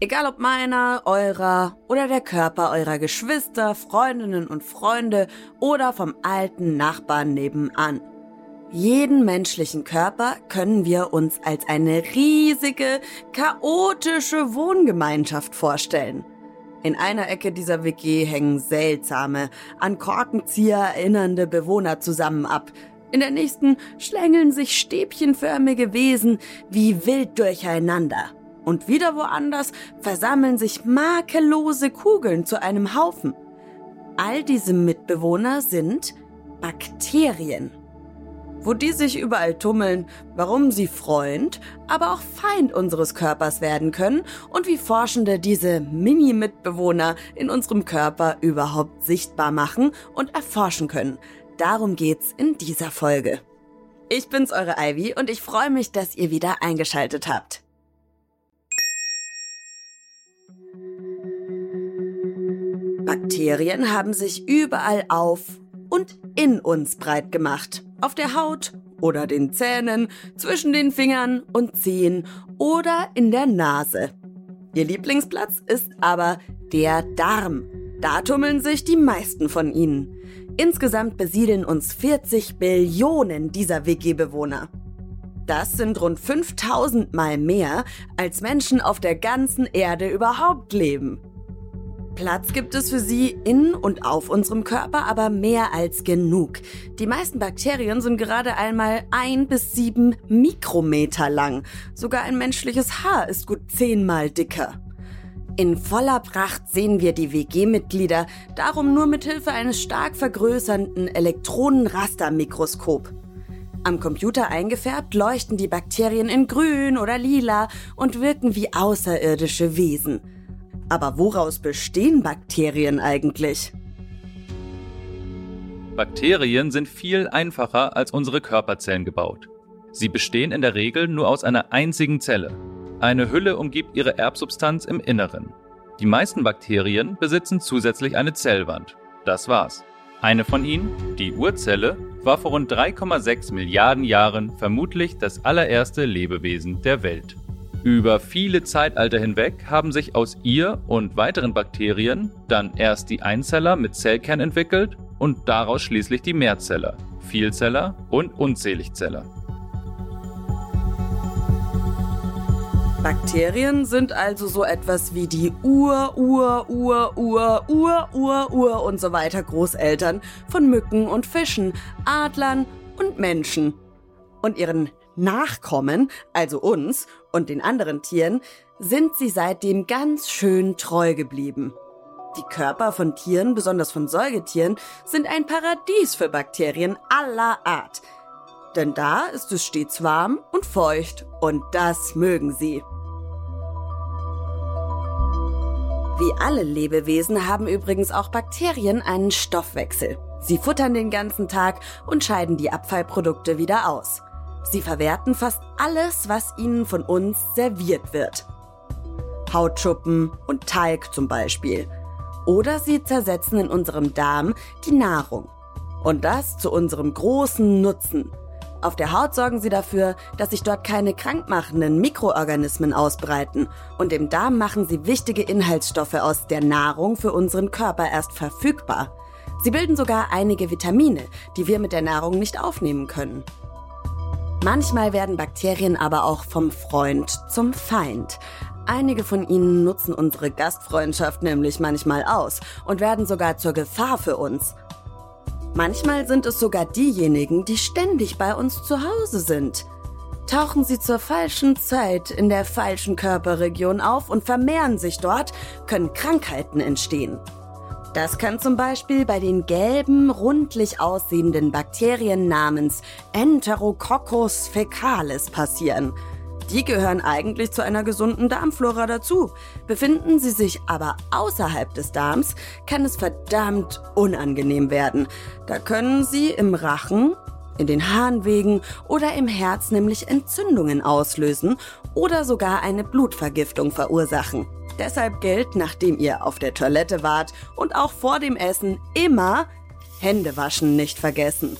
Egal ob meiner, eurer oder der Körper eurer Geschwister, Freundinnen und Freunde oder vom alten Nachbarn nebenan. Jeden menschlichen Körper können wir uns als eine riesige, chaotische Wohngemeinschaft vorstellen. In einer Ecke dieser WG hängen seltsame, an Korkenzieher erinnernde Bewohner zusammen ab. In der nächsten schlängeln sich stäbchenförmige Wesen wie wild durcheinander. Und wieder woanders versammeln sich makellose Kugeln zu einem Haufen. All diese Mitbewohner sind Bakterien. Wo die sich überall tummeln, warum sie Freund, aber auch Feind unseres Körpers werden können und wie Forschende diese Mini-Mitbewohner in unserem Körper überhaupt sichtbar machen und erforschen können. Darum geht's in dieser Folge. Ich bin's, eure Ivy, und ich freue mich, dass ihr wieder eingeschaltet habt. Bakterien haben sich überall auf und in uns breit gemacht. Auf der Haut oder den Zähnen, zwischen den Fingern und Zehen oder in der Nase. Ihr Lieblingsplatz ist aber der Darm. Da tummeln sich die meisten von ihnen. Insgesamt besiedeln uns 40 Billionen dieser WG-Bewohner. Das sind rund 5000 Mal mehr, als Menschen auf der ganzen Erde überhaupt leben. Platz gibt es für sie in und auf unserem Körper, aber mehr als genug. Die meisten Bakterien sind gerade einmal ein bis sieben Mikrometer lang. Sogar ein menschliches Haar ist gut zehnmal dicker. In voller Pracht sehen wir die WG-Mitglieder darum nur mit Hilfe eines stark vergrößernden Elektronenrastermikroskop. Am Computer eingefärbt leuchten die Bakterien in grün oder lila und wirken wie außerirdische Wesen. Aber woraus bestehen Bakterien eigentlich? Bakterien sind viel einfacher als unsere Körperzellen gebaut. Sie bestehen in der Regel nur aus einer einzigen Zelle. Eine Hülle umgibt ihre Erbsubstanz im Inneren. Die meisten Bakterien besitzen zusätzlich eine Zellwand. Das war's. Eine von ihnen, die Urzelle, war vor rund 3,6 Milliarden Jahren vermutlich das allererste Lebewesen der Welt. Über viele Zeitalter hinweg haben sich aus ihr und weiteren Bakterien dann erst die Einzeller mit Zellkern entwickelt und daraus schließlich die Mehrzeller, Vielzeller und Unzähligzeller. Bakterien sind also so etwas wie die Ur, Ur, Ur, Ur, Ur, Ur, Ur und so weiter Großeltern von Mücken und Fischen, Adlern und Menschen. Und ihren Nachkommen, also uns und den anderen Tieren, sind sie seitdem ganz schön treu geblieben. Die Körper von Tieren, besonders von Säugetieren, sind ein Paradies für Bakterien aller Art. Denn da ist es stets warm und feucht und das mögen sie. Wie alle Lebewesen haben übrigens auch Bakterien einen Stoffwechsel. Sie futtern den ganzen Tag und scheiden die Abfallprodukte wieder aus. Sie verwerten fast alles, was ihnen von uns serviert wird. Hautschuppen und Talg zum Beispiel. Oder sie zersetzen in unserem Darm die Nahrung. Und das zu unserem großen Nutzen. Auf der Haut sorgen sie dafür, dass sich dort keine krankmachenden Mikroorganismen ausbreiten. Und im Darm machen sie wichtige Inhaltsstoffe aus der Nahrung für unseren Körper erst verfügbar. Sie bilden sogar einige Vitamine, die wir mit der Nahrung nicht aufnehmen können. Manchmal werden Bakterien aber auch vom Freund zum Feind. Einige von ihnen nutzen unsere Gastfreundschaft nämlich manchmal aus und werden sogar zur Gefahr für uns. Manchmal sind es sogar diejenigen, die ständig bei uns zu Hause sind. Tauchen sie zur falschen Zeit in der falschen Körperregion auf und vermehren sich dort, können Krankheiten entstehen. Das kann zum Beispiel bei den gelben, rundlich aussehenden Bakterien namens Enterococcus fecalis passieren. Die gehören eigentlich zu einer gesunden Darmflora dazu. Befinden sie sich aber außerhalb des Darms, kann es verdammt unangenehm werden. Da können sie im Rachen, in den Harnwegen oder im Herz nämlich Entzündungen auslösen oder sogar eine Blutvergiftung verursachen. Deshalb gilt, nachdem ihr auf der Toilette wart und auch vor dem Essen immer Hände waschen nicht vergessen.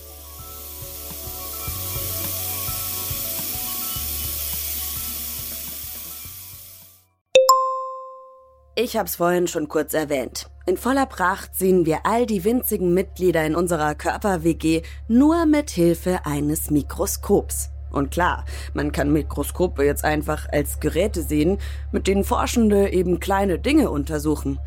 Ich hab's vorhin schon kurz erwähnt. In voller Pracht sehen wir all die winzigen Mitglieder in unserer Körper-WG nur mit Hilfe eines Mikroskops. Und klar, man kann Mikroskope jetzt einfach als Geräte sehen, mit denen Forschende eben kleine Dinge untersuchen.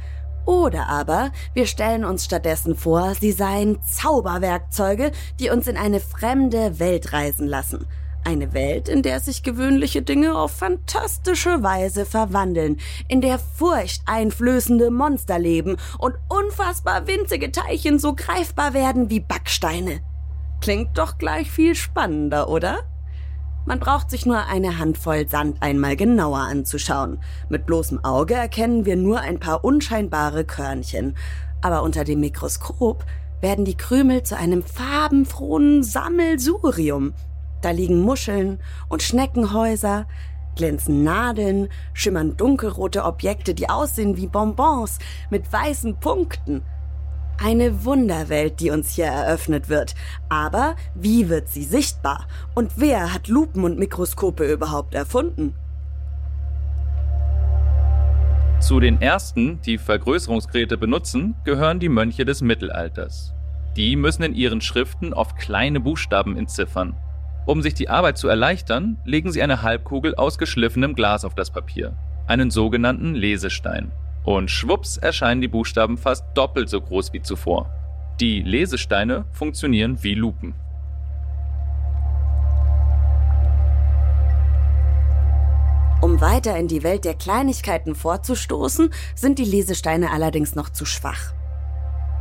Oder aber wir stellen uns stattdessen vor, sie seien Zauberwerkzeuge, die uns in eine fremde Welt reisen lassen. Eine Welt, in der sich gewöhnliche Dinge auf fantastische Weise verwandeln, in der furchteinflößende Monster leben und unfassbar winzige Teilchen so greifbar werden wie Backsteine. Klingt doch gleich viel spannender, oder? Man braucht sich nur eine Handvoll Sand einmal genauer anzuschauen. Mit bloßem Auge erkennen wir nur ein paar unscheinbare Körnchen. Aber unter dem Mikroskop werden die Krümel zu einem farbenfrohen Sammelsurium. Da liegen Muscheln und Schneckenhäuser, glänzen Nadeln, schimmern dunkelrote Objekte, die aussehen wie Bonbons mit weißen Punkten. Eine Wunderwelt, die uns hier eröffnet wird. Aber wie wird sie sichtbar? Und wer hat Lupen und Mikroskope überhaupt erfunden? Zu den ersten, die Vergrößerungsgeräte benutzen, gehören die Mönche des Mittelalters. Die müssen in ihren Schriften oft kleine Buchstaben entziffern. Um sich die Arbeit zu erleichtern, legen sie eine Halbkugel aus geschliffenem Glas auf das Papier, einen sogenannten Lesestein. Und schwupps erscheinen die Buchstaben fast doppelt so groß wie zuvor. Die Lesesteine funktionieren wie Lupen. Um weiter in die Welt der Kleinigkeiten vorzustoßen, sind die Lesesteine allerdings noch zu schwach.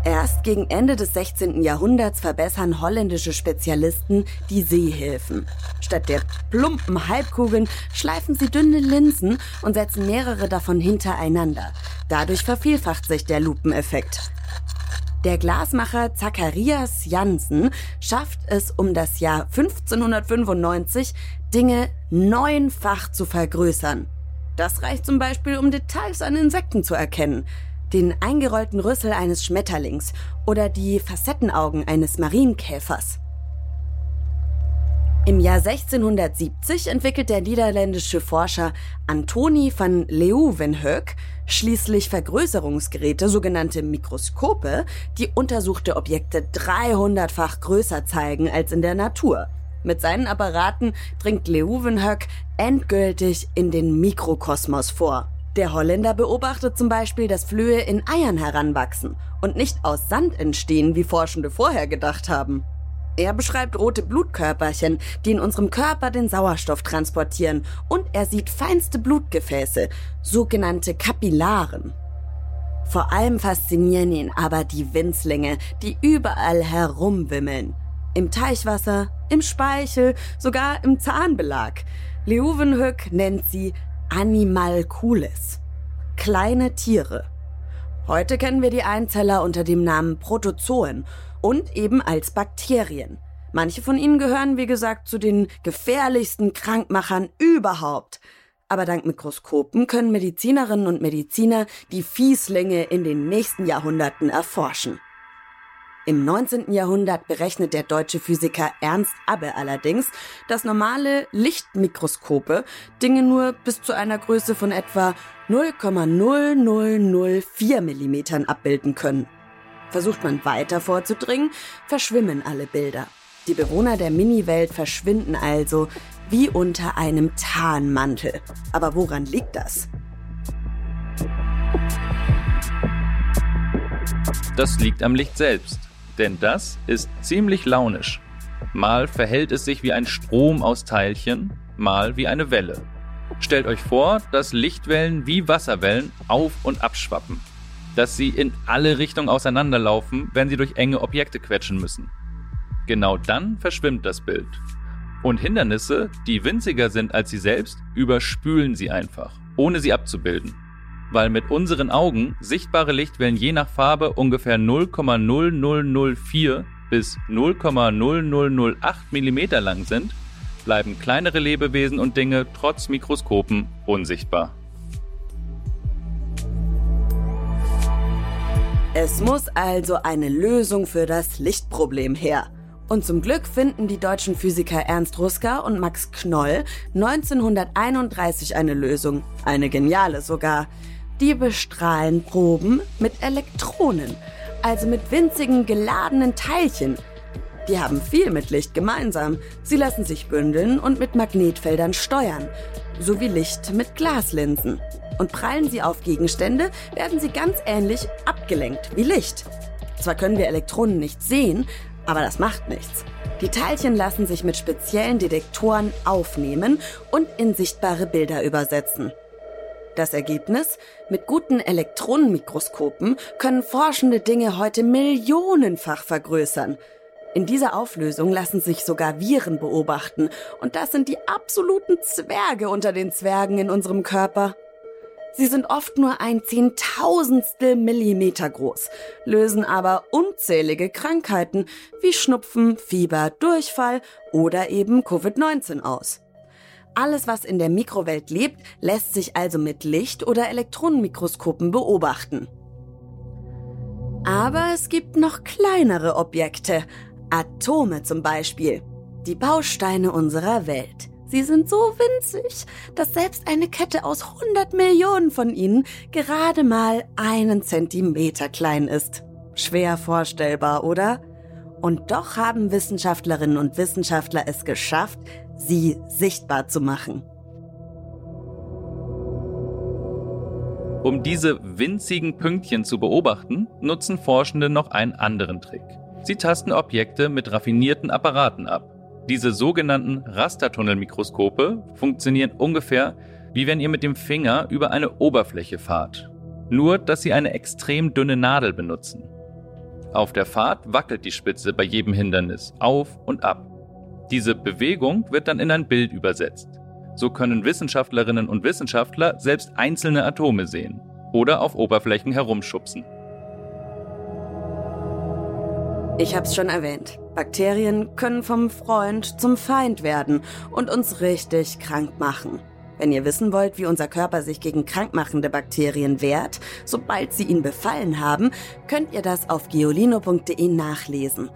Erst gegen Ende des 16. Jahrhunderts verbessern holländische Spezialisten die Sehhilfen. Statt der plumpen Halbkugeln schleifen sie dünne Linsen und setzen mehrere davon hintereinander. Dadurch vervielfacht sich der Lupeneffekt. Der Glasmacher Zacharias Jansen schafft es um das Jahr 1595, Dinge neunfach zu vergrößern. Das reicht zum Beispiel, um Details an Insekten zu erkennen den eingerollten Rüssel eines Schmetterlings oder die Facettenaugen eines Marienkäfers. Im Jahr 1670 entwickelt der niederländische Forscher Antoni van Leeuwenhoek schließlich Vergrößerungsgeräte, sogenannte Mikroskope, die untersuchte Objekte 300-fach größer zeigen als in der Natur. Mit seinen Apparaten dringt Leeuwenhoek endgültig in den Mikrokosmos vor. Der Holländer beobachtet zum Beispiel, dass Flöhe in Eiern heranwachsen und nicht aus Sand entstehen, wie Forschende vorher gedacht haben. Er beschreibt rote Blutkörperchen, die in unserem Körper den Sauerstoff transportieren, und er sieht feinste Blutgefäße, sogenannte Kapillaren. Vor allem faszinieren ihn aber die Winzlinge, die überall herumwimmeln. Im Teichwasser, im Speichel, sogar im Zahnbelag. Leuwenhoek nennt sie Animalcules. Kleine Tiere. Heute kennen wir die Einzeller unter dem Namen Protozoen und eben als Bakterien. Manche von ihnen gehören, wie gesagt, zu den gefährlichsten Krankmachern überhaupt. Aber dank Mikroskopen können Medizinerinnen und Mediziner die Fieslinge in den nächsten Jahrhunderten erforschen. Im 19. Jahrhundert berechnet der deutsche Physiker Ernst Abbe allerdings, dass normale Lichtmikroskope Dinge nur bis zu einer Größe von etwa 0,0004 mm abbilden können. Versucht man weiter vorzudringen, verschwimmen alle Bilder. Die Bewohner der Mini-Welt verschwinden also wie unter einem Tarnmantel. Aber woran liegt das? Das liegt am Licht selbst. Denn das ist ziemlich launisch. Mal verhält es sich wie ein Strom aus Teilchen, mal wie eine Welle. Stellt euch vor, dass Lichtwellen wie Wasserwellen auf und abschwappen. Dass sie in alle Richtungen auseinanderlaufen, wenn sie durch enge Objekte quetschen müssen. Genau dann verschwimmt das Bild. Und Hindernisse, die winziger sind als sie selbst, überspülen sie einfach, ohne sie abzubilden. Weil mit unseren Augen sichtbare Lichtwellen je nach Farbe ungefähr 0,0004 bis 0,0008 mm lang sind, bleiben kleinere Lebewesen und Dinge trotz Mikroskopen unsichtbar. Es muss also eine Lösung für das Lichtproblem her. Und zum Glück finden die deutschen Physiker Ernst Ruska und Max Knoll 1931 eine Lösung, eine geniale sogar. Die bestrahlen Proben mit Elektronen, also mit winzigen geladenen Teilchen. Die haben viel mit Licht gemeinsam. Sie lassen sich bündeln und mit Magnetfeldern steuern, so wie Licht mit Glaslinsen. Und prallen sie auf Gegenstände, werden sie ganz ähnlich abgelenkt wie Licht. Zwar können wir Elektronen nicht sehen, aber das macht nichts. Die Teilchen lassen sich mit speziellen Detektoren aufnehmen und in sichtbare Bilder übersetzen. Das Ergebnis? Mit guten Elektronenmikroskopen können Forschende Dinge heute millionenfach vergrößern. In dieser Auflösung lassen sich sogar Viren beobachten, und das sind die absoluten Zwerge unter den Zwergen in unserem Körper. Sie sind oft nur ein Zehntausendstel Millimeter groß, lösen aber unzählige Krankheiten wie Schnupfen, Fieber, Durchfall oder eben Covid-19 aus. Alles, was in der Mikrowelt lebt, lässt sich also mit Licht- oder Elektronenmikroskopen beobachten. Aber es gibt noch kleinere Objekte, Atome zum Beispiel, die Bausteine unserer Welt. Sie sind so winzig, dass selbst eine Kette aus 100 Millionen von ihnen gerade mal einen Zentimeter klein ist. Schwer vorstellbar, oder? Und doch haben Wissenschaftlerinnen und Wissenschaftler es geschafft, sie sichtbar zu machen. Um diese winzigen Pünktchen zu beobachten, nutzen Forschende noch einen anderen Trick. Sie tasten Objekte mit raffinierten Apparaten ab. Diese sogenannten Rastertunnelmikroskope funktionieren ungefähr wie wenn ihr mit dem Finger über eine Oberfläche fahrt. Nur, dass sie eine extrem dünne Nadel benutzen. Auf der Fahrt wackelt die Spitze bei jedem Hindernis auf und ab. Diese Bewegung wird dann in ein Bild übersetzt. So können Wissenschaftlerinnen und Wissenschaftler selbst einzelne Atome sehen oder auf Oberflächen herumschubsen. Ich hab's schon erwähnt. Bakterien können vom Freund zum Feind werden und uns richtig krank machen. Wenn ihr wissen wollt, wie unser Körper sich gegen krankmachende Bakterien wehrt, sobald sie ihn befallen haben, könnt ihr das auf geolino.de nachlesen.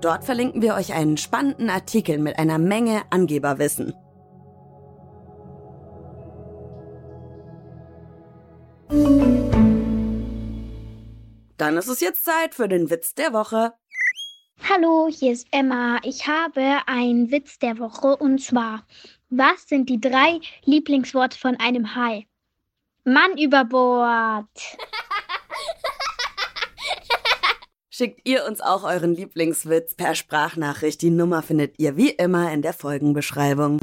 Dort verlinken wir euch einen spannenden Artikel mit einer Menge Angeberwissen. Dann ist es jetzt Zeit für den Witz der Woche. Hallo, hier ist Emma. Ich habe einen Witz der Woche und zwar, was sind die drei Lieblingsworte von einem Hai? Mann über Bord. Schickt ihr uns auch euren Lieblingswitz per Sprachnachricht. Die Nummer findet ihr wie immer in der Folgenbeschreibung.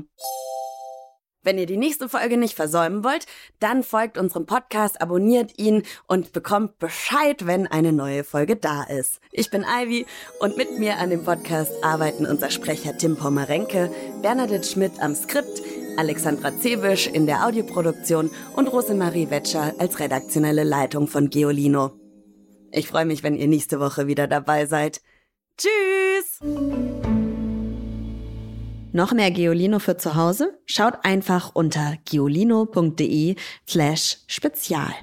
Wenn ihr die nächste Folge nicht versäumen wollt, dann folgt unserem Podcast, abonniert ihn und bekommt Bescheid, wenn eine neue Folge da ist. Ich bin Ivy und mit mir an dem Podcast arbeiten unser Sprecher Tim Pommerenke, Bernadette Schmidt am Skript, Alexandra Zebisch in der Audioproduktion und Rosemarie Wetscher als redaktionelle Leitung von Geolino. Ich freue mich, wenn ihr nächste Woche wieder dabei seid. Tschüss! Noch mehr Geolino für zu Hause? Schaut einfach unter geolino.de slash spezial.